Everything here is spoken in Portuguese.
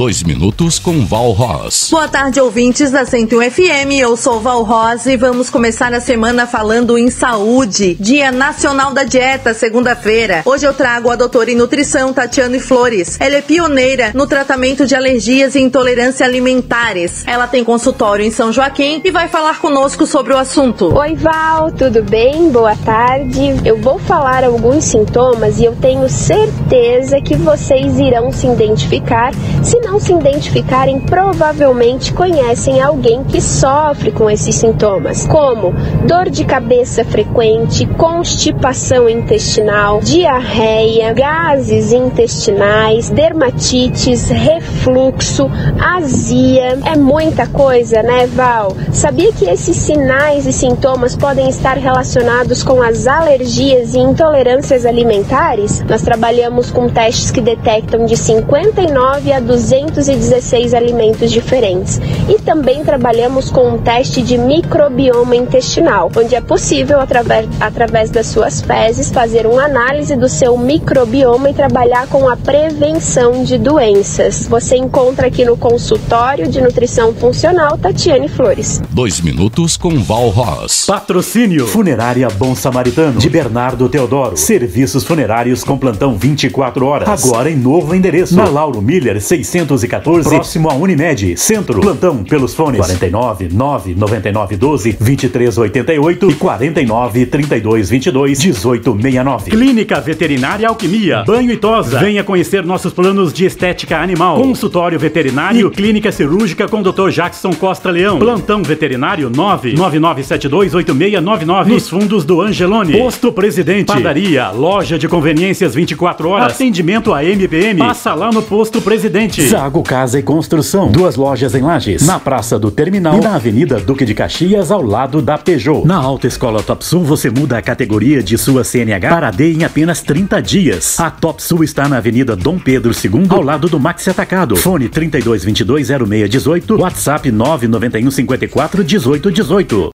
Dois minutos com Val Ross. Boa tarde, ouvintes da 101 FM. Eu sou Val Ross e vamos começar a semana falando em saúde. Dia Nacional da Dieta, segunda-feira. Hoje eu trago a doutora em nutrição, Tatiane Flores. Ela é pioneira no tratamento de alergias e intolerância alimentares. Ela tem consultório em São Joaquim e vai falar conosco sobre o assunto. Oi, Val, tudo bem? Boa tarde. Eu vou falar alguns sintomas e eu tenho certeza que vocês irão se identificar. Se não se identificarem, provavelmente conhecem alguém que sofre com esses sintomas, como dor de cabeça frequente, constipação intestinal, diarreia, gases intestinais, dermatites, refluxo, azia. É muita coisa, né, Val? Sabia que esses sinais e sintomas podem estar relacionados com as alergias e intolerâncias alimentares? Nós trabalhamos com testes que detectam de 59 a 216 alimentos diferentes. E também trabalhamos com um teste de microbioma intestinal, onde é possível, através, através das suas fezes, fazer uma análise do seu microbioma e trabalhar com a prevenção de doenças. Você encontra aqui no consultório de nutrição funcional Tatiane Flores. Dois minutos com Val Ross. Patrocínio Funerária Bom Samaritano de Bernardo Teodoro. Serviços funerários com plantão 24 horas. Agora em novo endereço. Na Lauro Miller 614, próximo à Unimed. Centro. Plantão pelos fones 49 999 12 23 88 e 49 32 22 18 69. Clínica Veterinária Alquimia. Banho e tosa. Venha conhecer nossos planos de estética animal. Consultório veterinário e clínica cirúrgica com Dr. Jackson Costa Leão. Plantão veterinário 999728699 nos fundos do Angelone. Posto Presidente. Padaria, loja de conveniências 24 horas. Atendimento a MPM. Passa lá no Posto Presidente. Zago Casa e Construção. Duas lojas em Lages. Na Praça do Terminal e na Avenida Duque de Caxias, ao lado da Peugeot. Na Alta Escola Top Sul, você muda a categoria de sua CNH para D em apenas 30 dias. A Top Sul está na Avenida Dom Pedro II, ao lado do Maxi Atacado. Fone 32220618, WhatsApp 991541818.